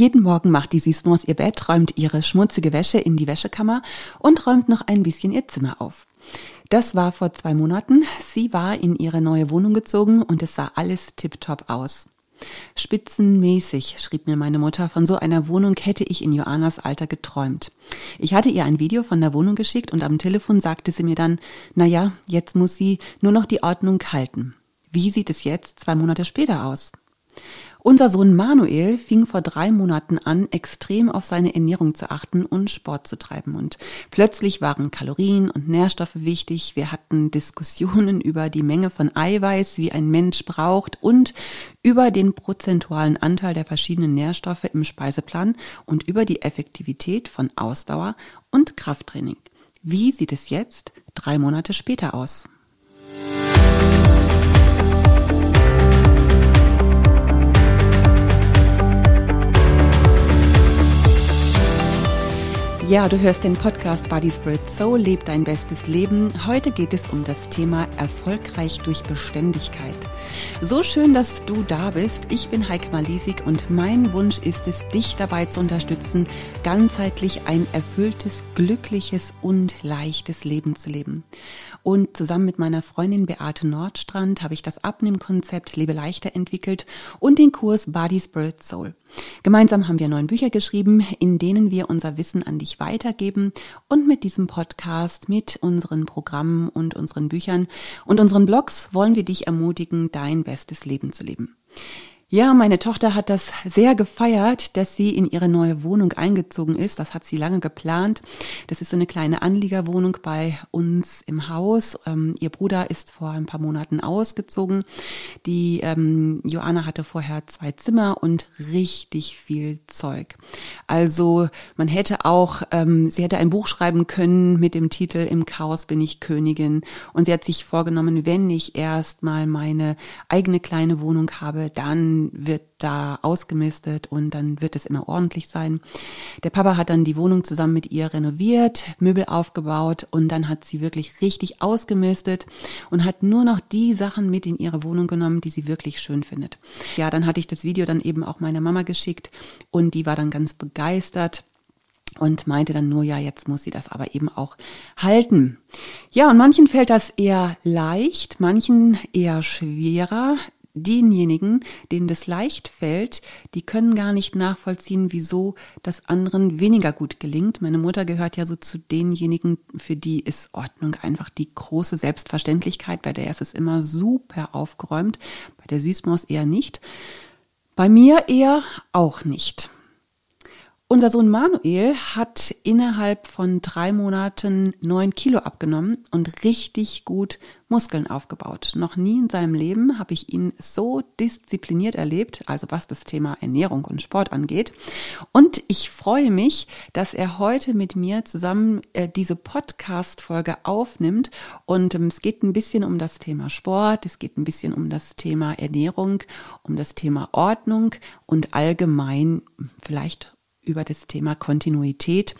Jeden Morgen macht die Süßmaus ihr Bett, räumt ihre schmutzige Wäsche in die Wäschekammer und räumt noch ein bisschen ihr Zimmer auf. Das war vor zwei Monaten. Sie war in ihre neue Wohnung gezogen und es sah alles tiptop aus. Spitzenmäßig, schrieb mir meine Mutter, von so einer Wohnung hätte ich in Joannas Alter geträumt. Ich hatte ihr ein Video von der Wohnung geschickt und am Telefon sagte sie mir dann, na ja, jetzt muss sie nur noch die Ordnung halten. Wie sieht es jetzt zwei Monate später aus? Unser Sohn Manuel fing vor drei Monaten an, extrem auf seine Ernährung zu achten und Sport zu treiben. Und plötzlich waren Kalorien und Nährstoffe wichtig. Wir hatten Diskussionen über die Menge von Eiweiß, wie ein Mensch braucht und über den prozentualen Anteil der verschiedenen Nährstoffe im Speiseplan und über die Effektivität von Ausdauer und Krafttraining. Wie sieht es jetzt drei Monate später aus? Ja, du hörst den Podcast Body Spirit Soul, leb dein bestes Leben. Heute geht es um das Thema erfolgreich durch Beständigkeit. So schön, dass du da bist. Ich bin Heike Malisik und mein Wunsch ist es, dich dabei zu unterstützen, ganzheitlich ein erfülltes, glückliches und leichtes Leben zu leben. Und zusammen mit meiner Freundin Beate Nordstrand habe ich das Abnehmkonzept Lebe leichter entwickelt und den Kurs Body Spirit Soul. Gemeinsam haben wir neun Bücher geschrieben, in denen wir unser Wissen an dich weitergeben und mit diesem Podcast, mit unseren Programmen und unseren Büchern und unseren Blogs wollen wir dich ermutigen, dein bestes Leben zu leben. Ja, meine Tochter hat das sehr gefeiert, dass sie in ihre neue Wohnung eingezogen ist. Das hat sie lange geplant. Das ist so eine kleine Anliegerwohnung bei uns im Haus. Ähm, ihr Bruder ist vor ein paar Monaten ausgezogen. Die ähm, Joanna hatte vorher zwei Zimmer und richtig viel Zeug. Also man hätte auch, ähm, sie hätte ein Buch schreiben können mit dem Titel Im Chaos bin ich Königin. Und sie hat sich vorgenommen, wenn ich erst mal meine eigene kleine Wohnung habe, dann wird da ausgemistet und dann wird es immer ordentlich sein. Der Papa hat dann die Wohnung zusammen mit ihr renoviert, Möbel aufgebaut und dann hat sie wirklich richtig ausgemistet und hat nur noch die Sachen mit in ihre Wohnung genommen, die sie wirklich schön findet. Ja, dann hatte ich das Video dann eben auch meiner Mama geschickt und die war dann ganz begeistert und meinte dann nur, ja, jetzt muss sie das aber eben auch halten. Ja, und manchen fällt das eher leicht, manchen eher schwerer denjenigen, denen das leicht fällt, die können gar nicht nachvollziehen, wieso das anderen weniger gut gelingt. Meine Mutter gehört ja so zu denjenigen, für die ist Ordnung einfach die große Selbstverständlichkeit. Bei der ist es immer super aufgeräumt, bei der Süßmaus eher nicht. Bei mir eher auch nicht. Unser Sohn Manuel hat innerhalb von drei Monaten neun Kilo abgenommen und richtig gut Muskeln aufgebaut. Noch nie in seinem Leben habe ich ihn so diszipliniert erlebt, also was das Thema Ernährung und Sport angeht. Und ich freue mich, dass er heute mit mir zusammen äh, diese Podcast-Folge aufnimmt. Und ähm, es geht ein bisschen um das Thema Sport, es geht ein bisschen um das Thema Ernährung, um das Thema Ordnung und allgemein vielleicht über das Thema Kontinuität,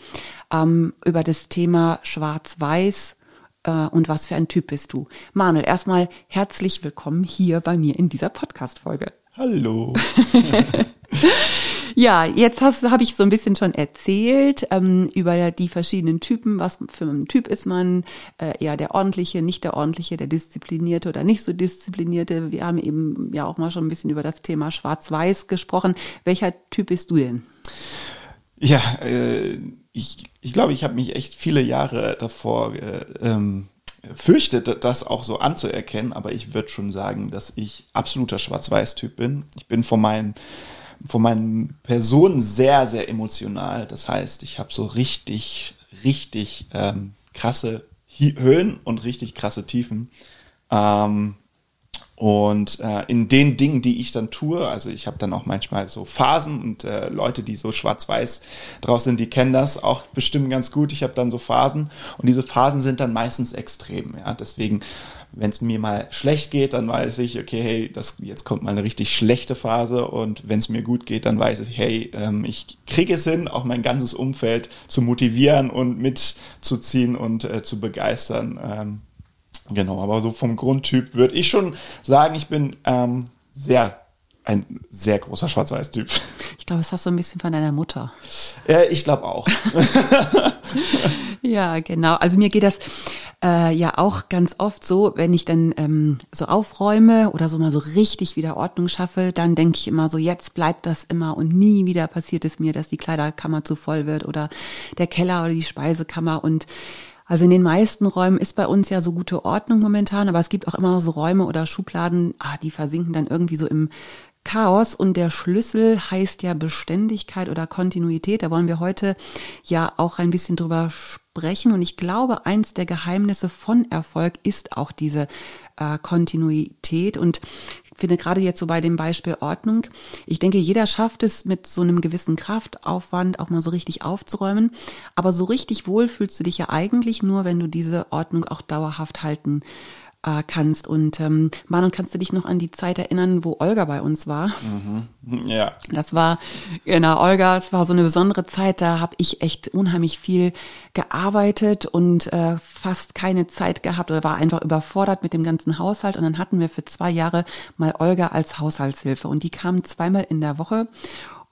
ähm, über das Thema Schwarz-Weiß äh, und was für ein Typ bist du. Manuel, erstmal herzlich willkommen hier bei mir in dieser Podcast-Folge. Hallo. ja, jetzt habe ich so ein bisschen schon erzählt ähm, über die verschiedenen Typen. Was für ein Typ ist man? Äh, eher der ordentliche, nicht der ordentliche, der disziplinierte oder nicht so disziplinierte. Wir haben eben ja auch mal schon ein bisschen über das Thema Schwarz-Weiß gesprochen. Welcher Typ bist du denn? Ja, äh, ich, ich glaube, ich habe mich echt viele Jahre davor äh, ähm, fürchtet, das auch so anzuerkennen, aber ich würde schon sagen, dass ich absoluter Schwarz-Weiß-Typ bin. Ich bin von meinen von meinen Personen sehr, sehr emotional. Das heißt, ich habe so richtig, richtig ähm, krasse Höhen und richtig krasse Tiefen. Ähm, und äh, in den Dingen, die ich dann tue, also ich habe dann auch manchmal so Phasen und äh, Leute, die so schwarz-weiß drauf sind, die kennen das auch bestimmt ganz gut. Ich habe dann so Phasen und diese Phasen sind dann meistens extrem. Ja, deswegen, wenn es mir mal schlecht geht, dann weiß ich, okay, hey, das jetzt kommt mal eine richtig schlechte Phase und wenn es mir gut geht, dann weiß ich, hey, ähm, ich kriege es hin, auch mein ganzes Umfeld zu motivieren und mitzuziehen und äh, zu begeistern. Ähm, Genau, aber so vom Grundtyp würde ich schon sagen, ich bin ähm, sehr ein sehr großer Schwarz-Weiß-Typ. Ich glaube, das hast du ein bisschen von deiner Mutter. Ja, ich glaube auch. ja, genau. Also mir geht das äh, ja auch ganz oft so, wenn ich dann ähm, so aufräume oder so mal so richtig wieder Ordnung schaffe, dann denke ich immer so, jetzt bleibt das immer und nie wieder passiert es mir, dass die Kleiderkammer zu voll wird oder der Keller oder die Speisekammer und also in den meisten Räumen ist bei uns ja so gute Ordnung momentan, aber es gibt auch immer so Räume oder Schubladen, ah, die versinken dann irgendwie so im Chaos und der Schlüssel heißt ja Beständigkeit oder Kontinuität. Da wollen wir heute ja auch ein bisschen drüber sprechen. Und ich glaube, eins der Geheimnisse von Erfolg ist auch diese äh, Kontinuität. Und finde gerade jetzt so bei dem Beispiel Ordnung, ich denke, jeder schafft es mit so einem gewissen Kraftaufwand auch mal so richtig aufzuräumen. Aber so richtig wohl fühlst du dich ja eigentlich nur, wenn du diese Ordnung auch dauerhaft halten äh, kannst. Und ähm, Manon, kannst du dich noch an die Zeit erinnern, wo Olga bei uns war? Mhm. Ja. Das war, genau, Olga, es war so eine besondere Zeit, da habe ich echt unheimlich viel gearbeitet und äh, fast keine Zeit gehabt oder war einfach überfordert mit dem ganzen Haushalt. Und dann hatten wir für zwei Jahre mal Olga als Haushaltshilfe und die kam zweimal in der Woche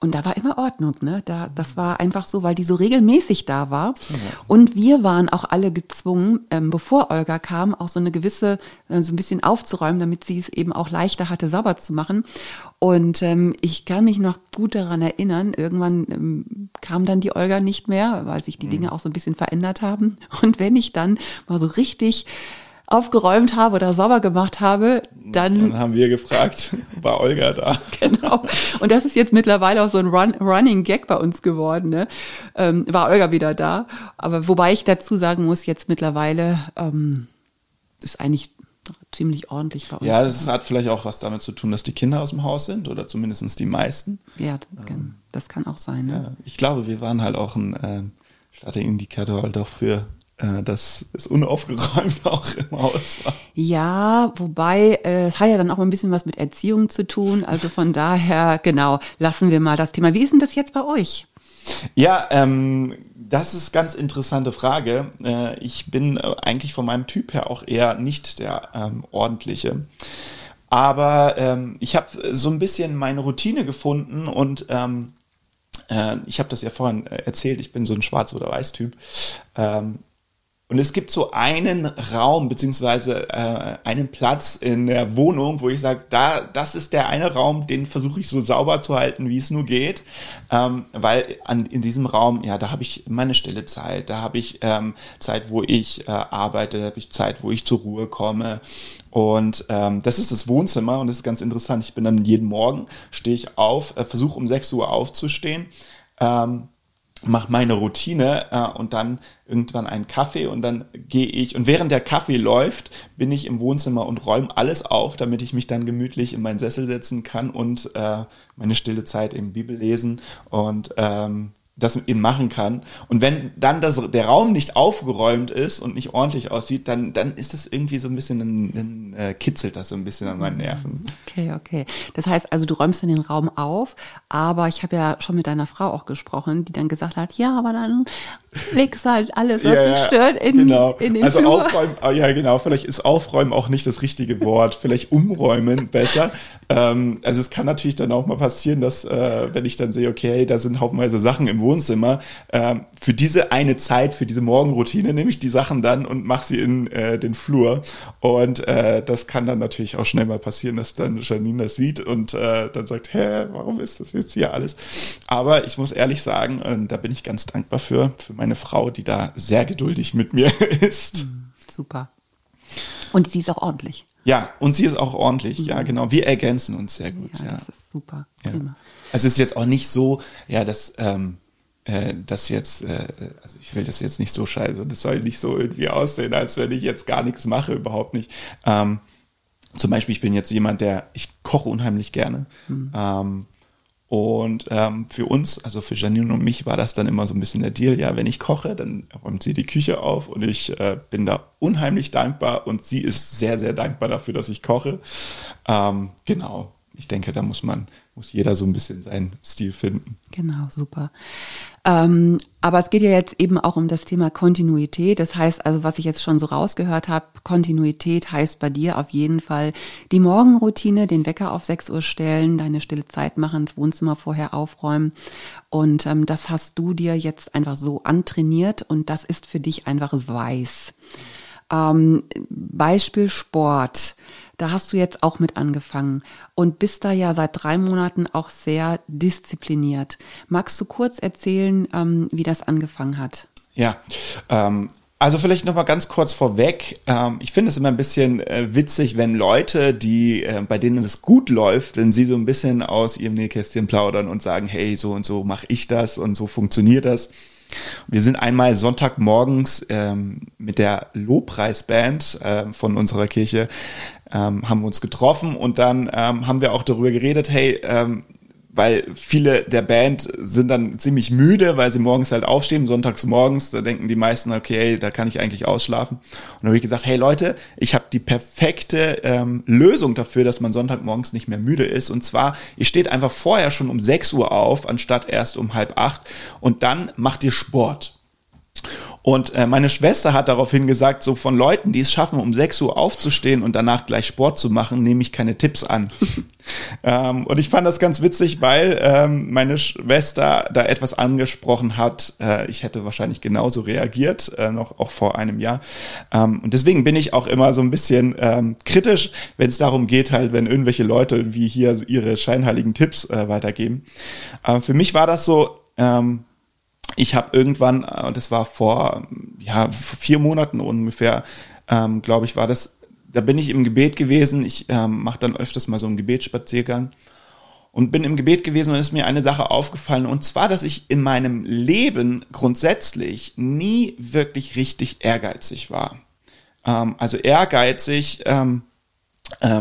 und da war immer Ordnung, ne? Da, das war einfach so, weil die so regelmäßig da war. Ja. Und wir waren auch alle gezwungen, ähm, bevor Olga kam, auch so eine gewisse, äh, so ein bisschen aufzuräumen, damit sie es eben auch leichter hatte, sauber zu machen. Und ähm, ich kann mich noch gut daran erinnern, irgendwann ähm, kam dann die Olga nicht mehr, weil sich die mhm. Dinge auch so ein bisschen verändert haben. Und wenn ich dann mal so richtig aufgeräumt habe oder sauber gemacht habe, dann. Dann haben wir gefragt, war Olga da? Genau. Und das ist jetzt mittlerweile auch so ein Run, Running Gag bei uns geworden. Ne? Ähm, war Olga wieder da. Aber wobei ich dazu sagen muss, jetzt mittlerweile ähm, ist eigentlich ziemlich ordentlich bei uns. Ja, das hat vielleicht auch was damit zu tun, dass die Kinder aus dem Haus sind oder zumindest die meisten. Ja, ähm, das kann auch sein. Ne? Ja, ich glaube, wir waren halt auch ein äh, Starting-Indikator halt auch für dass es unaufgeräumt auch im Haus war. Ja, wobei äh, es hat ja dann auch ein bisschen was mit Erziehung zu tun. Also von daher, genau, lassen wir mal das Thema. Wie ist denn das jetzt bei euch? Ja, ähm, das ist ganz interessante Frage. Äh, ich bin äh, eigentlich von meinem Typ her auch eher nicht der ähm, ordentliche. Aber ähm, ich habe so ein bisschen meine Routine gefunden und ähm, äh, ich habe das ja vorhin äh, erzählt, ich bin so ein Schwarz- oder Weiß-Typ. Ähm, und es gibt so einen Raum beziehungsweise äh, einen Platz in der Wohnung, wo ich sage, da, das ist der eine Raum, den versuche ich so sauber zu halten, wie es nur geht, ähm, weil an, in diesem Raum, ja, da habe ich meine stille Zeit, da habe ich ähm, Zeit, wo ich äh, arbeite, da habe ich Zeit, wo ich zur Ruhe komme. Und ähm, das ist das Wohnzimmer und das ist ganz interessant. Ich bin dann jeden Morgen stehe ich auf, äh, versuche um 6 Uhr aufzustehen. Ähm, mache meine Routine äh, und dann irgendwann einen Kaffee und dann gehe ich und während der Kaffee läuft, bin ich im Wohnzimmer und räume alles auf, damit ich mich dann gemütlich in meinen Sessel setzen kann und äh, meine stille Zeit im Bibel lesen und ähm, das eben machen kann. Und wenn dann das, der Raum nicht aufgeräumt ist und nicht ordentlich aussieht, dann, dann ist das irgendwie so ein bisschen, dann, dann äh, kitzelt das so ein bisschen an meinen Nerven. Okay, okay. Das heißt also, du räumst in den Raum auf, aber ich habe ja schon mit deiner Frau auch gesprochen, die dann gesagt hat, ja, aber dann legst halt alles, was ja, dich stört, in, genau. in den Also Flur. aufräumen, ah, ja genau, vielleicht ist aufräumen auch nicht das richtige Wort, vielleicht umräumen besser. Ähm, also es kann natürlich dann auch mal passieren, dass äh, wenn ich dann sehe, okay, da sind haufenweise Sachen im Wohnzimmer, äh, für diese eine Zeit, für diese Morgenroutine nehme ich die Sachen dann und mache sie in äh, den Flur und äh, das kann dann natürlich auch schnell mal passieren, dass dann Janine das sieht und äh, dann sagt, hä, warum ist das jetzt hier alles? Aber ich muss ehrlich sagen, äh, da bin ich ganz dankbar für, für meine Frau, die da sehr geduldig mit mir ist. Mhm, super. Und sie ist auch ordentlich. Ja, und sie ist auch ordentlich, mhm. ja, genau. Wir ergänzen uns sehr gut. Ja, ja. das ist super. Ja. Also es ist jetzt auch nicht so, ja, dass ähm, äh, das jetzt, äh, also ich will das jetzt nicht so scheiße, das soll nicht so irgendwie aussehen, als wenn ich jetzt gar nichts mache, überhaupt nicht. Ähm, zum Beispiel, ich bin jetzt jemand, der, ich koche unheimlich gerne. Mhm. Ähm, und ähm, für uns, also für Janine und mich, war das dann immer so ein bisschen der Deal. Ja, wenn ich koche, dann räumt sie die Küche auf und ich äh, bin da unheimlich dankbar und sie ist sehr, sehr dankbar dafür, dass ich koche. Ähm, genau, ich denke, da muss man, muss jeder so ein bisschen seinen Stil finden. Genau, super. Ähm, aber es geht ja jetzt eben auch um das Thema Kontinuität. Das heißt also, was ich jetzt schon so rausgehört habe, Kontinuität heißt bei dir auf jeden Fall die Morgenroutine, den Wecker auf 6 Uhr stellen, deine stille Zeit machen, das Wohnzimmer vorher aufräumen. Und ähm, das hast du dir jetzt einfach so antrainiert und das ist für dich einfach weiß. Ähm, Beispiel Sport. Da hast du jetzt auch mit angefangen und bist da ja seit drei Monaten auch sehr diszipliniert. Magst du kurz erzählen, ähm, wie das angefangen hat? Ja, ähm, also vielleicht noch mal ganz kurz vorweg. Ähm, ich finde es immer ein bisschen äh, witzig, wenn Leute, die äh, bei denen es gut läuft, wenn sie so ein bisschen aus ihrem Nähkästchen plaudern und sagen, hey, so und so mache ich das und so funktioniert das. Wir sind einmal Sonntagmorgens ähm, mit der Lobpreisband äh, von unserer Kirche ähm, haben uns getroffen und dann ähm, haben wir auch darüber geredet, hey, ähm, weil viele der Band sind dann ziemlich müde, weil sie morgens halt aufstehen, sonntags morgens, da denken die meisten, okay, hey, da kann ich eigentlich ausschlafen. Und dann habe ich gesagt, hey Leute, ich habe die perfekte ähm, Lösung dafür, dass man Sonntagmorgens nicht mehr müde ist. Und zwar, ihr steht einfach vorher schon um 6 Uhr auf, anstatt erst um halb acht und dann macht ihr Sport. Und äh, meine Schwester hat daraufhin gesagt, so von Leuten, die es schaffen, um 6 Uhr aufzustehen und danach gleich Sport zu machen, nehme ich keine Tipps an. ähm, und ich fand das ganz witzig, weil ähm, meine Schwester da etwas angesprochen hat. Äh, ich hätte wahrscheinlich genauso reagiert, äh, noch auch vor einem Jahr. Ähm, und deswegen bin ich auch immer so ein bisschen ähm, kritisch, wenn es darum geht, halt, wenn irgendwelche Leute wie hier ihre scheinheiligen Tipps äh, weitergeben. Äh, für mich war das so, ähm, ich habe irgendwann, und äh, das war vor ja, vier Monaten ungefähr, ähm, glaube ich, war das, da bin ich im Gebet gewesen. Ich ähm, mache dann öfters mal so einen Gebetsspaziergang und bin im Gebet gewesen und ist mir eine Sache aufgefallen und zwar, dass ich in meinem Leben grundsätzlich nie wirklich richtig ehrgeizig war. Ähm, also ehrgeizig, ähm,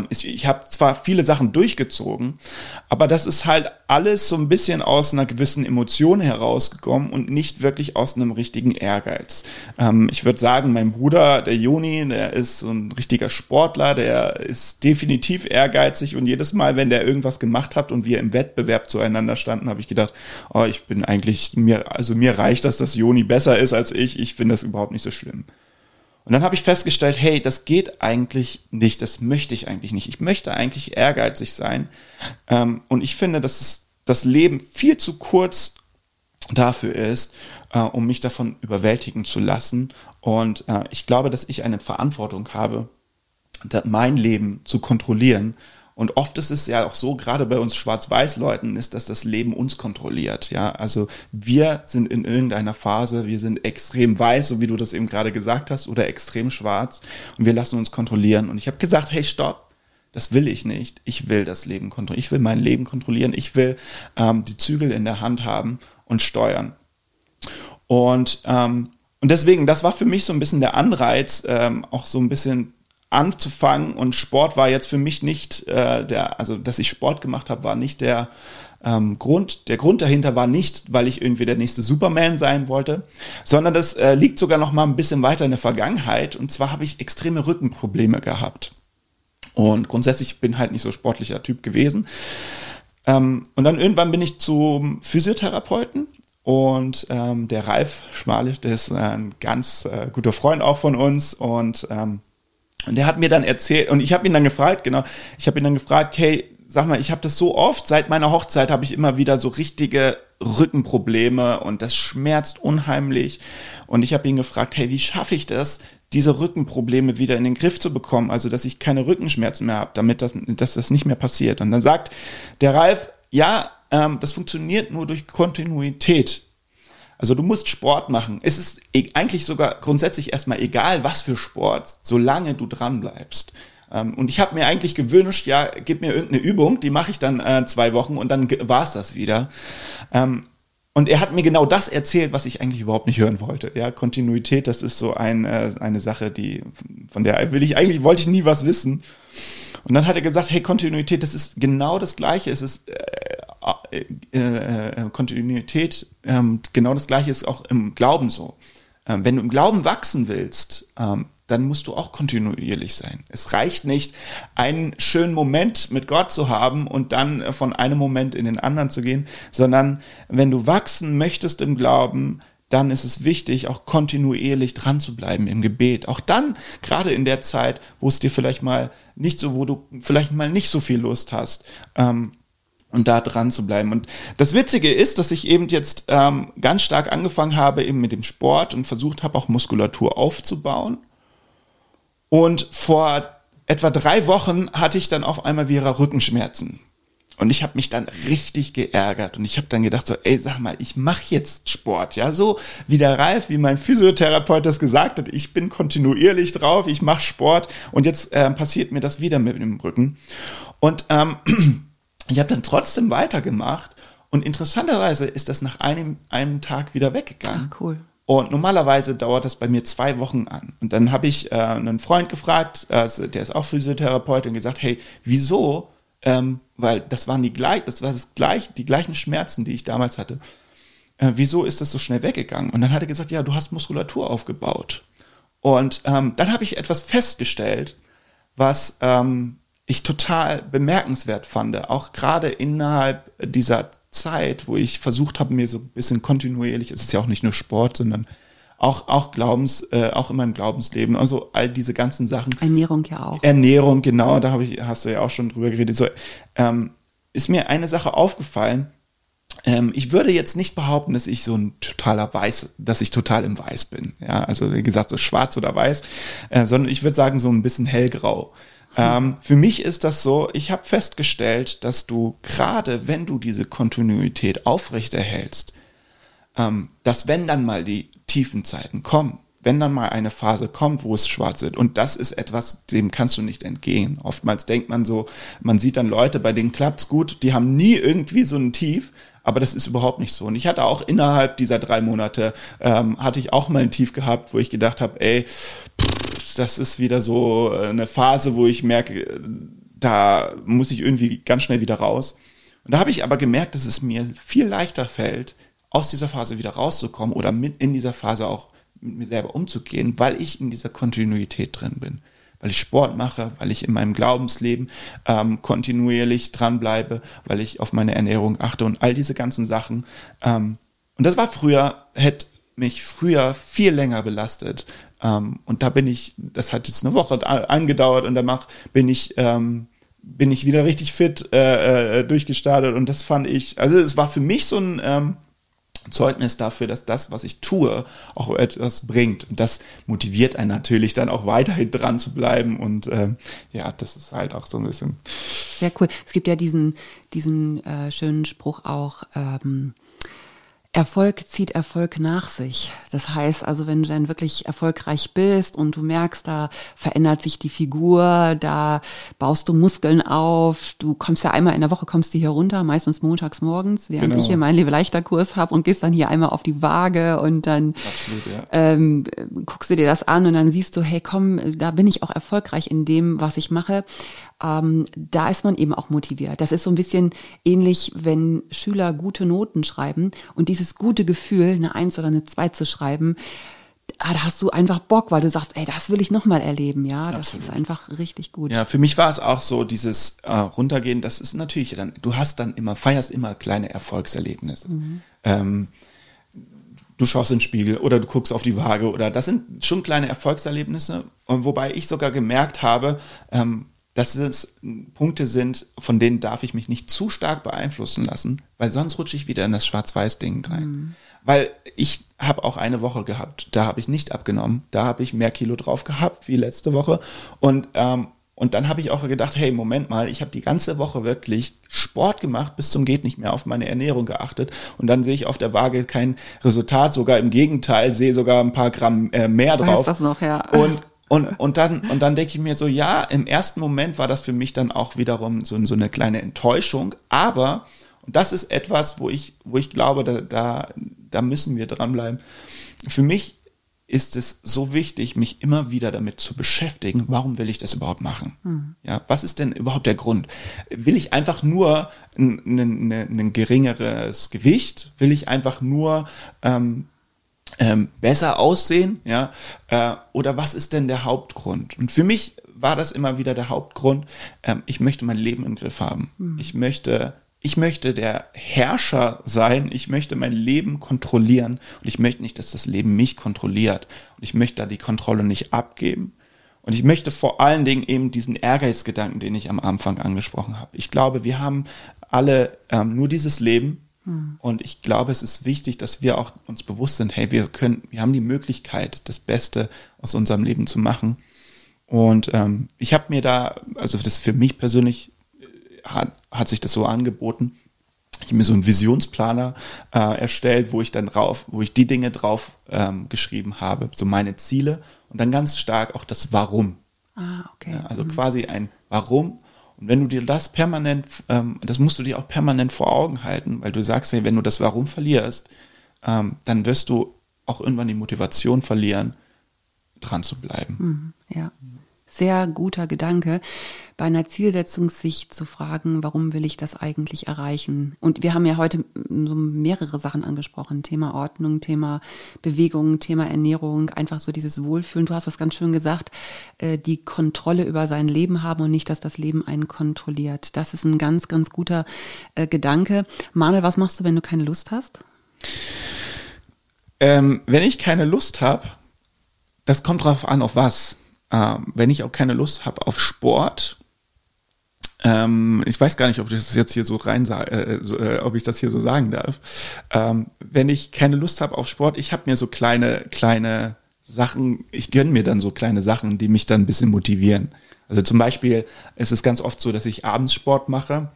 ich, ich habe zwar viele Sachen durchgezogen, aber das ist halt alles so ein bisschen aus einer gewissen Emotion herausgekommen und nicht wirklich aus einem richtigen Ehrgeiz. Ähm, ich würde sagen, mein Bruder, der Joni, der ist so ein richtiger Sportler, der ist definitiv ehrgeizig und jedes Mal, wenn der irgendwas gemacht hat und wir im Wettbewerb zueinander standen, habe ich gedacht, oh, ich bin eigentlich mir, also mir reicht das, dass Joni besser ist als ich. Ich finde das überhaupt nicht so schlimm. Und dann habe ich festgestellt, hey, das geht eigentlich nicht, das möchte ich eigentlich nicht. Ich möchte eigentlich ehrgeizig sein. Ähm, und ich finde, dass es, das Leben viel zu kurz dafür ist, äh, um mich davon überwältigen zu lassen. Und äh, ich glaube, dass ich eine Verantwortung habe, mein Leben zu kontrollieren und oft ist es ja auch so, gerade bei uns Schwarz-Weiß-Leuten, ist, dass das Leben uns kontrolliert. Ja, also wir sind in irgendeiner Phase, wir sind extrem weiß, so wie du das eben gerade gesagt hast, oder extrem schwarz und wir lassen uns kontrollieren. Und ich habe gesagt, hey, stopp. Das will ich nicht. Ich will das Leben kontrollieren. Ich will mein Leben kontrollieren. Ich will ähm, die Zügel in der Hand haben und steuern. Und, ähm, und deswegen, das war für mich so ein bisschen der Anreiz, ähm, auch so ein bisschen anzufangen und Sport war jetzt für mich nicht äh, der, also dass ich Sport gemacht habe, war nicht der ähm, Grund. Der Grund dahinter war nicht, weil ich irgendwie der nächste Superman sein wollte, sondern das äh, liegt sogar noch mal ein bisschen weiter in der Vergangenheit. Und zwar habe ich extreme Rückenprobleme gehabt. Und grundsätzlich bin halt nicht so sportlicher Typ gewesen. Ähm, und dann irgendwann bin ich zum Physiotherapeuten und ähm, der Ralf Schmalisch, der ist ein ganz äh, guter Freund auch von uns und ähm, und der hat mir dann erzählt, und ich habe ihn dann gefragt, genau, ich habe ihn dann gefragt, hey, sag mal, ich habe das so oft, seit meiner Hochzeit habe ich immer wieder so richtige Rückenprobleme und das schmerzt unheimlich. Und ich habe ihn gefragt, hey, wie schaffe ich das, diese Rückenprobleme wieder in den Griff zu bekommen, also dass ich keine Rückenschmerzen mehr habe, damit das, dass das nicht mehr passiert. Und dann sagt der Ralf, ja, ähm, das funktioniert nur durch Kontinuität. Also du musst Sport machen. Es ist e-, eigentlich sogar grundsätzlich erstmal egal, was für Sport, solange du dran bleibst. Ähm, und ich habe mir eigentlich gewünscht, ja, gib mir irgendeine Übung, die mache ich dann äh, zwei Wochen und dann war's das wieder. Ähm, und er hat mir genau das erzählt, was ich eigentlich überhaupt nicht hören wollte. Ja, Kontinuität, das ist so ein, äh, eine Sache, die von der will ich eigentlich wollte ich nie was wissen. Und dann hat er gesagt, hey, Kontinuität, das ist genau das Gleiche. Es ist äh, äh, äh, Kontinuität, ähm, genau das gleiche ist auch im Glauben so. Ähm, wenn du im Glauben wachsen willst, ähm, dann musst du auch kontinuierlich sein. Es reicht nicht, einen schönen Moment mit Gott zu haben und dann von einem Moment in den anderen zu gehen, sondern wenn du wachsen möchtest im Glauben, dann ist es wichtig, auch kontinuierlich dran zu bleiben im Gebet. Auch dann, gerade in der Zeit, wo es dir vielleicht mal nicht so, wo du vielleicht mal nicht so viel Lust hast, ähm, und da dran zu bleiben. Und das Witzige ist, dass ich eben jetzt ähm, ganz stark angefangen habe eben mit dem Sport und versucht habe, auch Muskulatur aufzubauen. Und vor etwa drei Wochen hatte ich dann auf einmal wieder Rückenschmerzen. Und ich habe mich dann richtig geärgert und ich habe dann gedacht so, ey, sag mal, ich mache jetzt Sport, ja, so wie der Ralf, wie mein Physiotherapeut das gesagt hat, ich bin kontinuierlich drauf, ich mache Sport und jetzt äh, passiert mir das wieder mit dem Rücken. Und ähm, ich habe dann trotzdem weitergemacht und interessanterweise ist das nach einem, einem Tag wieder weggegangen. Ach, cool. Und normalerweise dauert das bei mir zwei Wochen an. Und dann habe ich äh, einen Freund gefragt, äh, der ist auch Physiotherapeut, und gesagt, hey, wieso? Ähm, weil das waren die gleich, das war das gleich, die gleichen Schmerzen, die ich damals hatte. Äh, wieso ist das so schnell weggegangen? Und dann hat er gesagt, ja, du hast Muskulatur aufgebaut. Und ähm, dann habe ich etwas festgestellt, was ähm, ich total bemerkenswert fand, auch gerade innerhalb dieser Zeit, wo ich versucht habe, mir so ein bisschen kontinuierlich, es ist ja auch nicht nur Sport, sondern auch, auch Glaubens, äh, auch in meinem Glaubensleben, also all diese ganzen Sachen. Ernährung ja auch. Ernährung, genau, da habe ich, hast du ja auch schon drüber geredet. So, ähm, ist mir eine Sache aufgefallen. Ähm, ich würde jetzt nicht behaupten, dass ich so ein totaler Weiß, dass ich total im Weiß bin. Ja, also wie gesagt, so schwarz oder weiß, äh, sondern ich würde sagen, so ein bisschen hellgrau. Ähm, für mich ist das so, ich habe festgestellt, dass du gerade, wenn du diese Kontinuität aufrechterhältst, ähm, dass wenn dann mal die tiefen Zeiten kommen, wenn dann mal eine Phase kommt, wo es schwarz wird, und das ist etwas, dem kannst du nicht entgehen. Oftmals denkt man so, man sieht dann Leute, bei denen klappt's gut, die haben nie irgendwie so ein Tief, aber das ist überhaupt nicht so. Und ich hatte auch innerhalb dieser drei Monate, ähm, hatte ich auch mal ein Tief gehabt, wo ich gedacht habe, ey, das ist wieder so äh, eine Phase, wo ich merke, da muss ich irgendwie ganz schnell wieder raus. Und da habe ich aber gemerkt, dass es mir viel leichter fällt, aus dieser Phase wieder rauszukommen oder mit in dieser Phase auch mit mir selber umzugehen, weil ich in dieser Kontinuität drin bin. Weil ich Sport mache, weil ich in meinem Glaubensleben ähm, kontinuierlich dranbleibe, weil ich auf meine Ernährung achte und all diese ganzen Sachen. Ähm, und das war früher, hätte mich früher viel länger belastet. Ähm, und da bin ich, das hat jetzt eine Woche angedauert und danach bin ich, ähm, bin ich wieder richtig fit äh, äh, durchgestartet und das fand ich, also es war für mich so ein ähm, Zeugnis dafür, dass das, was ich tue, auch etwas bringt. Und das motiviert einen natürlich dann auch weiterhin dran zu bleiben. Und äh, ja, das ist halt auch so ein bisschen. Sehr cool. Es gibt ja diesen, diesen äh, schönen Spruch auch, ähm, Erfolg zieht Erfolg nach sich. Das heißt also, wenn du dann wirklich erfolgreich bist und du merkst, da verändert sich die Figur, da baust du Muskeln auf, du kommst ja einmal in der Woche, kommst du hier runter, meistens montags morgens, während genau. ich hier meinen Lebe leichter Kurs habe und gehst dann hier einmal auf die Waage und dann Absolut, ja. ähm, guckst du dir das an und dann siehst du, hey komm, da bin ich auch erfolgreich in dem, was ich mache ähm, da ist man eben auch motiviert. Das ist so ein bisschen ähnlich, wenn Schüler gute Noten schreiben und dieses gute Gefühl, eine Eins oder eine Zwei zu schreiben, ah, da hast du einfach Bock, weil du sagst, ey, das will ich nochmal erleben, ja. Das Absolut. ist einfach richtig gut. Ja, für mich war es auch so, dieses äh, Runtergehen, das ist natürlich dann, du hast dann immer, feierst immer kleine Erfolgserlebnisse. Mhm. Ähm, du schaust in den Spiegel oder du guckst auf die Waage oder das sind schon kleine Erfolgserlebnisse. Und wobei ich sogar gemerkt habe, ähm, dass es Punkte sind, von denen darf ich mich nicht zu stark beeinflussen lassen, weil sonst rutsche ich wieder in das Schwarz-Weiß-Ding rein. Mhm. Weil ich habe auch eine Woche gehabt, da habe ich nicht abgenommen, da habe ich mehr Kilo drauf gehabt wie letzte Woche und ähm, und dann habe ich auch gedacht, hey, Moment mal, ich habe die ganze Woche wirklich Sport gemacht, bis zum geht nicht mehr auf meine Ernährung geachtet. Und dann sehe ich auf der Waage kein Resultat, sogar im Gegenteil, sehe sogar ein paar Gramm äh, mehr ich drauf. Weiß das noch, ja. Und und, und dann, und dann denke ich mir so, ja, im ersten Moment war das für mich dann auch wiederum so, so eine kleine Enttäuschung, aber, und das ist etwas, wo ich, wo ich glaube, da, da, da müssen wir dranbleiben. Für mich ist es so wichtig, mich immer wieder damit zu beschäftigen, warum will ich das überhaupt machen? Mhm. Ja, was ist denn überhaupt der Grund? Will ich einfach nur ein, ein, ein, ein geringeres Gewicht? Will ich einfach nur ähm, ähm, besser aussehen, ja, äh, oder was ist denn der Hauptgrund? Und für mich war das immer wieder der Hauptgrund. Ähm, ich möchte mein Leben im Griff haben. Mhm. Ich möchte, ich möchte der Herrscher sein. Ich möchte mein Leben kontrollieren und ich möchte nicht, dass das Leben mich kontrolliert. Und ich möchte da die Kontrolle nicht abgeben. Und ich möchte vor allen Dingen eben diesen Ehrgeizgedanken, den ich am Anfang angesprochen habe. Ich glaube, wir haben alle ähm, nur dieses Leben hm. Und ich glaube, es ist wichtig, dass wir auch uns bewusst sind, hey, wir können, wir haben die Möglichkeit, das Beste aus unserem Leben zu machen. Und ähm, ich habe mir da, also das für mich persönlich äh, hat, hat sich das so angeboten. Ich habe mir so einen Visionsplaner äh, erstellt, wo ich dann drauf, wo ich die Dinge drauf ähm, geschrieben habe, so meine Ziele und dann ganz stark auch das Warum. Ah, okay. Ja, also mhm. quasi ein Warum und wenn du dir das permanent, ähm, das musst du dir auch permanent vor Augen halten, weil du sagst, hey, wenn du das Warum verlierst, ähm, dann wirst du auch irgendwann die Motivation verlieren, dran zu bleiben. Mhm, ja sehr guter Gedanke, bei einer Zielsetzung sich zu fragen, warum will ich das eigentlich erreichen? Und wir haben ja heute so mehrere Sachen angesprochen. Thema Ordnung, Thema Bewegung, Thema Ernährung, einfach so dieses Wohlfühlen. Du hast das ganz schön gesagt, äh, die Kontrolle über sein Leben haben und nicht, dass das Leben einen kontrolliert. Das ist ein ganz, ganz guter äh, Gedanke. Manuel, was machst du, wenn du keine Lust hast? Ähm, wenn ich keine Lust habe, das kommt drauf an, auf was ähm, wenn ich auch keine Lust habe auf Sport, ähm, ich weiß gar nicht, ob ich das jetzt hier so rein äh, so, äh, ob ich das hier so sagen darf. Ähm, wenn ich keine Lust habe auf Sport, ich habe mir so kleine, kleine Sachen, ich gönne mir dann so kleine Sachen, die mich dann ein bisschen motivieren. Also zum Beispiel ist es ganz oft so, dass ich abends Sport mache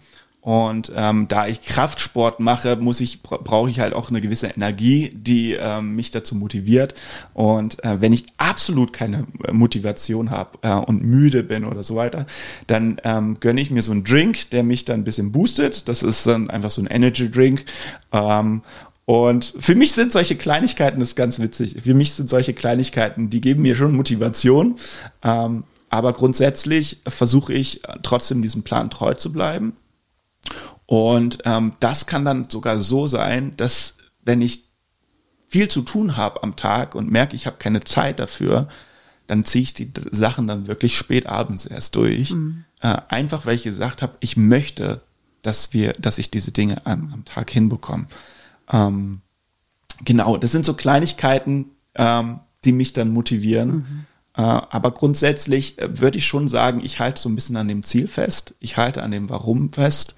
und ähm, da ich Kraftsport mache, muss ich brauche ich halt auch eine gewisse Energie, die ähm, mich dazu motiviert. Und äh, wenn ich absolut keine äh, Motivation habe äh, und müde bin oder so weiter, dann ähm, gönne ich mir so einen Drink, der mich dann ein bisschen boostet. Das ist dann einfach so ein Energy Drink. Ähm, und für mich sind solche Kleinigkeiten, das ist ganz witzig, für mich sind solche Kleinigkeiten, die geben mir schon Motivation. Ähm, aber grundsätzlich versuche ich trotzdem diesem Plan treu zu bleiben und ähm, das kann dann sogar so sein, dass wenn ich viel zu tun habe am Tag und merke, ich habe keine Zeit dafür, dann ziehe ich die Sachen dann wirklich spät abends erst durch. Mhm. Äh, einfach weil ich gesagt habe, ich möchte, dass wir, dass ich diese Dinge am, am Tag hinbekomme. Ähm, genau, das sind so Kleinigkeiten, ähm, die mich dann motivieren. Mhm. Äh, aber grundsätzlich äh, würde ich schon sagen, ich halte so ein bisschen an dem Ziel fest. Ich halte an dem Warum fest.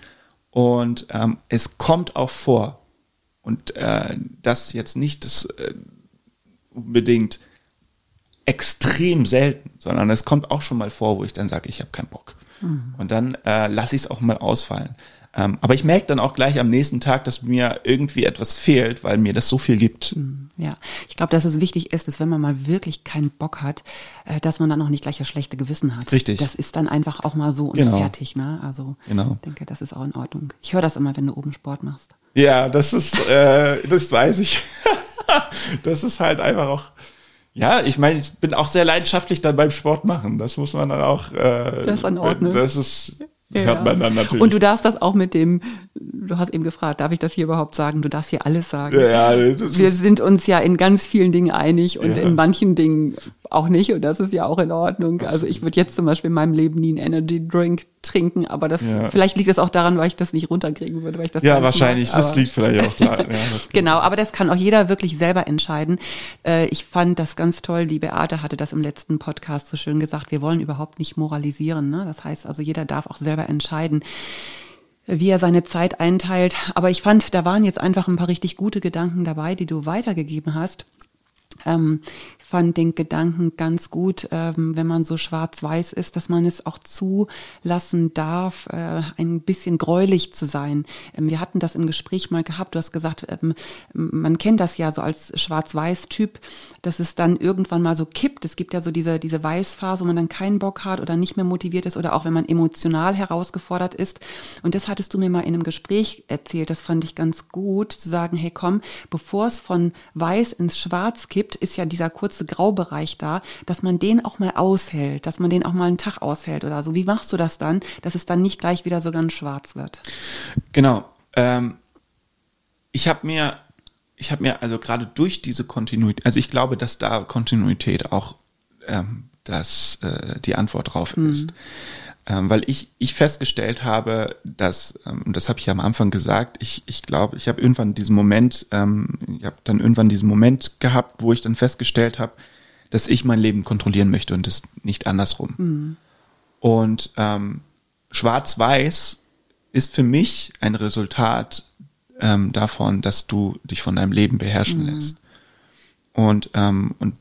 Und ähm, es kommt auch vor, und äh, das jetzt nicht das, äh, unbedingt extrem selten, sondern es kommt auch schon mal vor, wo ich dann sage, ich habe keinen Bock. Mhm. Und dann äh, lasse ich es auch mal ausfallen. Ähm, aber ich merke dann auch gleich am nächsten Tag, dass mir irgendwie etwas fehlt, weil mir das so viel gibt. Hm, ja, ich glaube, dass es wichtig ist, dass wenn man mal wirklich keinen Bock hat, äh, dass man dann auch nicht gleich das schlechte Gewissen hat. Richtig. Das ist dann einfach auch mal so und genau. fertig. Ne? Also genau. ich denke, das ist auch in Ordnung. Ich höre das immer, wenn du oben Sport machst. Ja, das ist, äh, das weiß ich. das ist halt einfach auch. Ja, ich meine, ich bin auch sehr leidenschaftlich dann beim Sport machen. Das muss man dann auch. Äh, das ist in Ordnung. Das ist ja. hört man dann natürlich. Und du darfst das auch mit dem, du hast eben gefragt, darf ich das hier überhaupt sagen? Du darfst hier alles sagen. Ja, Wir sind uns ja in ganz vielen Dingen einig und ja. in manchen Dingen auch nicht und das ist ja auch in Ordnung. Also ich würde jetzt zum Beispiel in meinem Leben nie einen Energy Drink trinken, aber das ja. vielleicht liegt es auch daran, weil ich das nicht runterkriegen würde, weil ich das ja wahrscheinlich. Mag, das liegt vielleicht auch da. ja, genau, aber das kann auch jeder wirklich selber entscheiden. Äh, ich fand das ganz toll. Die Beate hatte das im letzten Podcast so schön gesagt. Wir wollen überhaupt nicht moralisieren. Ne? Das heißt also, jeder darf auch selber entscheiden wie er seine Zeit einteilt. Aber ich fand, da waren jetzt einfach ein paar richtig gute Gedanken dabei, die du weitergegeben hast. Ähm, fand den Gedanken ganz gut, ähm, wenn man so schwarz-weiß ist, dass man es auch zulassen darf, äh, ein bisschen gräulich zu sein. Ähm, wir hatten das im Gespräch mal gehabt. Du hast gesagt, ähm, man kennt das ja so als schwarz-weiß-Typ, dass es dann irgendwann mal so kippt. Es gibt ja so diese, diese Weißphase, wo man dann keinen Bock hat oder nicht mehr motiviert ist oder auch wenn man emotional herausgefordert ist. Und das hattest du mir mal in einem Gespräch erzählt. Das fand ich ganz gut, zu sagen, hey komm, bevor es von weiß ins schwarz kippt, ist ja dieser kurze Graubereich da, dass man den auch mal aushält, dass man den auch mal einen Tag aushält oder so. Wie machst du das dann, dass es dann nicht gleich wieder so ganz schwarz wird? Genau. Ähm, ich habe mir ich habe mir also gerade durch diese Kontinuität, also ich glaube, dass da Kontinuität auch ähm, das, äh, die Antwort drauf mhm. Ähm, weil ich, ich festgestellt habe, dass, ähm, das habe ich ja am Anfang gesagt, ich, ich glaube, ich habe irgendwann diesen Moment, ähm, ich habe dann irgendwann diesen Moment gehabt, wo ich dann festgestellt habe, dass ich mein Leben kontrollieren möchte und das nicht andersrum. Mhm. Und ähm, Schwarz-Weiß ist für mich ein Resultat ähm, davon, dass du dich von deinem Leben beherrschen mhm. lässt. Und, ähm, und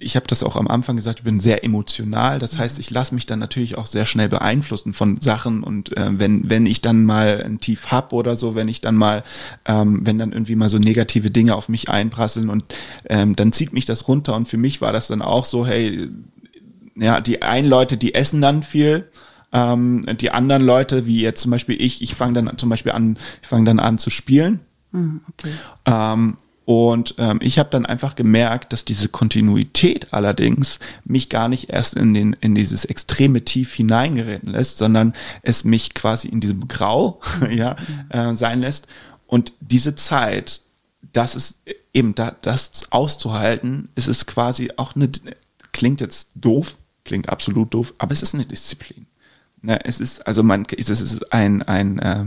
ich habe das auch am Anfang gesagt, ich bin sehr emotional. Das heißt, ich lasse mich dann natürlich auch sehr schnell beeinflussen von Sachen und äh, wenn wenn ich dann mal ein Tief hab oder so, wenn ich dann mal, ähm, wenn dann irgendwie mal so negative Dinge auf mich einprasseln und ähm, dann zieht mich das runter und für mich war das dann auch so, hey, ja, die einen Leute, die essen dann viel. Ähm, die anderen Leute, wie jetzt zum Beispiel ich, ich fange dann zum Beispiel an, ich fange dann an zu spielen. Mhm, okay. Ähm, und ähm, ich habe dann einfach gemerkt, dass diese Kontinuität allerdings mich gar nicht erst in, den, in dieses extreme Tief hineingeräten lässt, sondern es mich quasi in diesem Grau ja, äh, sein lässt. Und diese Zeit, das ist eben da, das auszuhalten, ist es quasi auch eine, klingt jetzt doof, klingt absolut doof, aber es ist eine Disziplin. Ne, es ist, also man, es ist ein, ein, äh,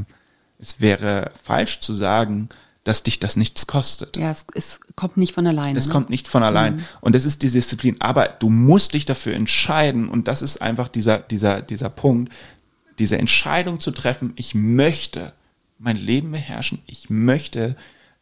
es wäre falsch zu sagen, dass dich das nichts kostet. Ja, es, es kommt nicht von alleine. Es ne? kommt nicht von allein. Mhm. Und es ist die Disziplin. Aber du musst dich dafür entscheiden. Und das ist einfach dieser, dieser, dieser Punkt, diese Entscheidung zu treffen. Ich möchte mein Leben beherrschen. Ich möchte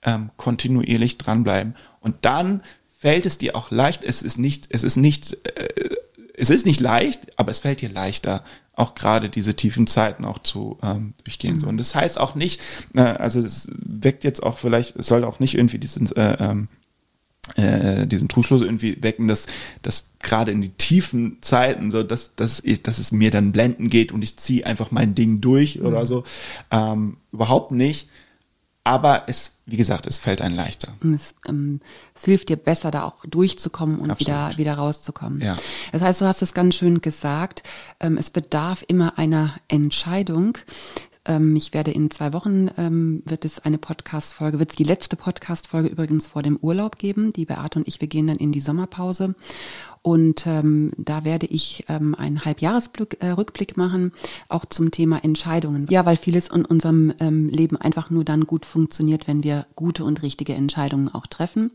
ähm, kontinuierlich dranbleiben. Und dann fällt es dir auch leicht. Es ist nicht, es ist nicht, äh, es ist nicht leicht, aber es fällt dir leichter, auch gerade diese tiefen Zeiten auch zu ähm, durchgehen. Mhm. So. Und das heißt auch nicht, äh, also es weckt jetzt auch vielleicht, es soll auch nicht irgendwie diesen, äh, ähm, äh, diesen Trugschluss irgendwie wecken, dass, dass gerade in die tiefen Zeiten so, dass, dass, ich, dass es mir dann blenden geht und ich ziehe einfach mein Ding durch mhm. oder so. Ähm, überhaupt nicht. Aber es, wie gesagt, es fällt einem leichter. Es, ähm, es hilft dir besser, da auch durchzukommen und wieder, wieder rauszukommen. Ja. Das heißt, du hast es ganz schön gesagt, ähm, es bedarf immer einer Entscheidung. Ähm, ich werde in zwei Wochen, ähm, wird es eine Podcast-Folge, wird es die letzte Podcast-Folge übrigens vor dem Urlaub geben. Die Beate und ich, wir gehen dann in die Sommerpause. Und ähm, da werde ich ähm, einen Halbjahresrückblick äh, machen, auch zum Thema Entscheidungen. Ja, weil vieles in unserem ähm, Leben einfach nur dann gut funktioniert, wenn wir gute und richtige Entscheidungen auch treffen.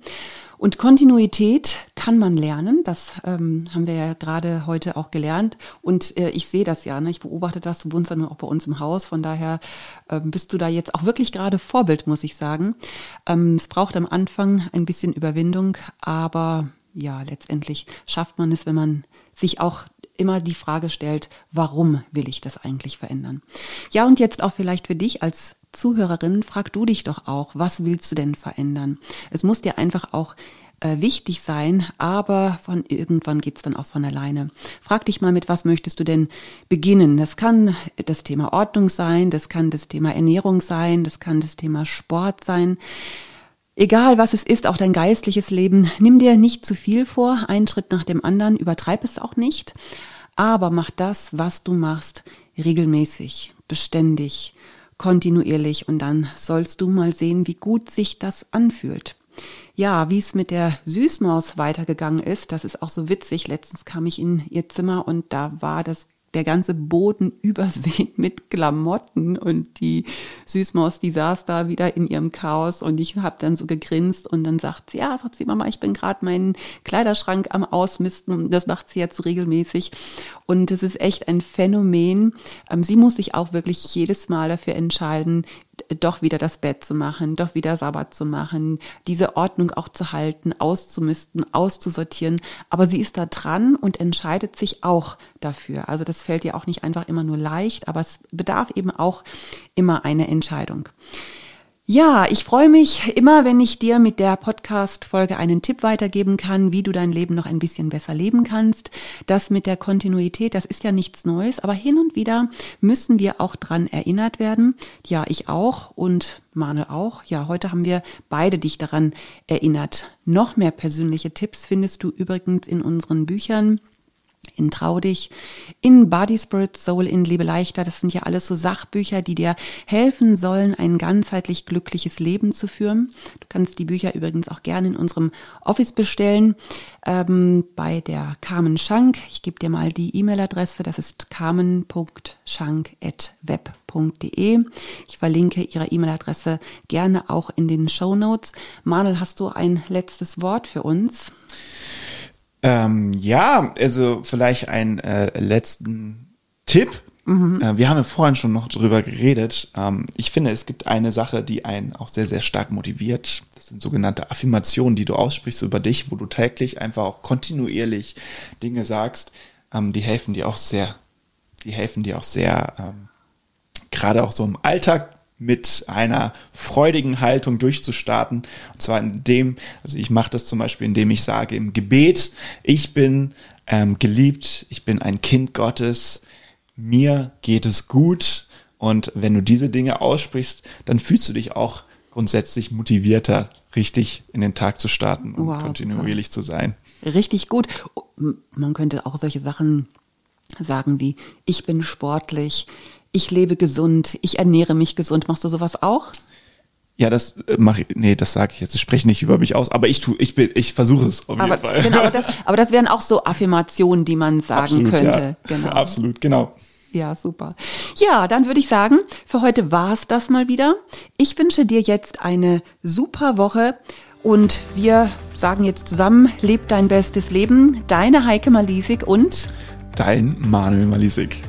Und Kontinuität kann man lernen, das ähm, haben wir ja gerade heute auch gelernt. Und äh, ich sehe das ja, ne? ich beobachte das, du wohnst ja nur auch bei uns im Haus, von daher äh, bist du da jetzt auch wirklich gerade Vorbild, muss ich sagen. Ähm, es braucht am Anfang ein bisschen Überwindung, aber ja, letztendlich schafft man es, wenn man sich auch immer die Frage stellt, warum will ich das eigentlich verändern? Ja, und jetzt auch vielleicht für dich als Zuhörerin, frag du dich doch auch, was willst du denn verändern? Es muss dir einfach auch äh, wichtig sein, aber von irgendwann geht's dann auch von alleine. Frag dich mal, mit was möchtest du denn beginnen? Das kann das Thema Ordnung sein, das kann das Thema Ernährung sein, das kann das Thema Sport sein. Egal was es ist, auch dein geistliches Leben, nimm dir nicht zu viel vor, einen Schritt nach dem anderen, übertreib es auch nicht, aber mach das, was du machst, regelmäßig, beständig, kontinuierlich und dann sollst du mal sehen, wie gut sich das anfühlt. Ja, wie es mit der Süßmaus weitergegangen ist, das ist auch so witzig. Letztens kam ich in ihr Zimmer und da war das der ganze Boden übersät mit Klamotten und die Süßmaus, die saß da wieder in ihrem Chaos und ich habe dann so gegrinst und dann sagt sie, ja, sagt sie, Mama, ich bin gerade meinen Kleiderschrank am Ausmisten und das macht sie jetzt regelmäßig und es ist echt ein Phänomen. Ähm, sie muss sich auch wirklich jedes Mal dafür entscheiden, doch wieder das Bett zu machen, doch wieder Sabbat zu machen, diese Ordnung auch zu halten, auszumisten, auszusortieren. Aber sie ist da dran und entscheidet sich auch dafür. Also das fällt ihr auch nicht einfach immer nur leicht, aber es bedarf eben auch immer eine Entscheidung. Ja, ich freue mich immer, wenn ich dir mit der Podcast-Folge einen Tipp weitergeben kann, wie du dein Leben noch ein bisschen besser leben kannst. Das mit der Kontinuität, das ist ja nichts Neues, aber hin und wieder müssen wir auch dran erinnert werden. Ja, ich auch und Mane auch. Ja, heute haben wir beide dich daran erinnert. Noch mehr persönliche Tipps findest du übrigens in unseren Büchern in Trau in Body Spirit Soul, in Lebe leichter. Das sind ja alles so Sachbücher, die dir helfen sollen, ein ganzheitlich glückliches Leben zu führen. Du kannst die Bücher übrigens auch gerne in unserem Office bestellen, ähm, bei der Carmen Schank. Ich gebe dir mal die E-Mail-Adresse, das ist carmen.schank.web.de. Ich verlinke ihre E-Mail-Adresse gerne auch in den Show Notes. Manuel, hast du ein letztes Wort für uns? Ähm, ja, also vielleicht einen äh, letzten Tipp. Mhm. Äh, wir haben ja vorhin schon noch drüber geredet. Ähm, ich finde, es gibt eine Sache, die einen auch sehr, sehr stark motiviert. Das sind sogenannte Affirmationen, die du aussprichst über dich, wo du täglich einfach auch kontinuierlich Dinge sagst. Ähm, die helfen dir auch sehr, die helfen dir auch sehr, ähm, gerade auch so im Alltag mit einer freudigen Haltung durchzustarten. Und zwar in dem, also ich mache das zum Beispiel, indem ich sage im Gebet, ich bin ähm, geliebt, ich bin ein Kind Gottes, mir geht es gut. Und wenn du diese Dinge aussprichst, dann fühlst du dich auch grundsätzlich motivierter, richtig in den Tag zu starten und wow, kontinuierlich super. zu sein. Richtig gut. Man könnte auch solche Sachen sagen wie, ich bin sportlich, ich lebe gesund, ich ernähre mich gesund. Machst du sowas auch? Ja, das äh, mache ich, nee, das sage ich jetzt. Ich spreche nicht über mich aus, aber ich tu, ich bin, ich versuche es auf aber, jeden Fall. Genau, aber das, aber das wären auch so Affirmationen, die man sagen Absolut, könnte. Ja. Genau. Absolut, genau. Ja, super. Ja, dann würde ich sagen, für heute war's das mal wieder. Ich wünsche dir jetzt eine super Woche und wir sagen jetzt zusammen, leb dein bestes Leben. Deine Heike Malisik und dein Manuel Malisik.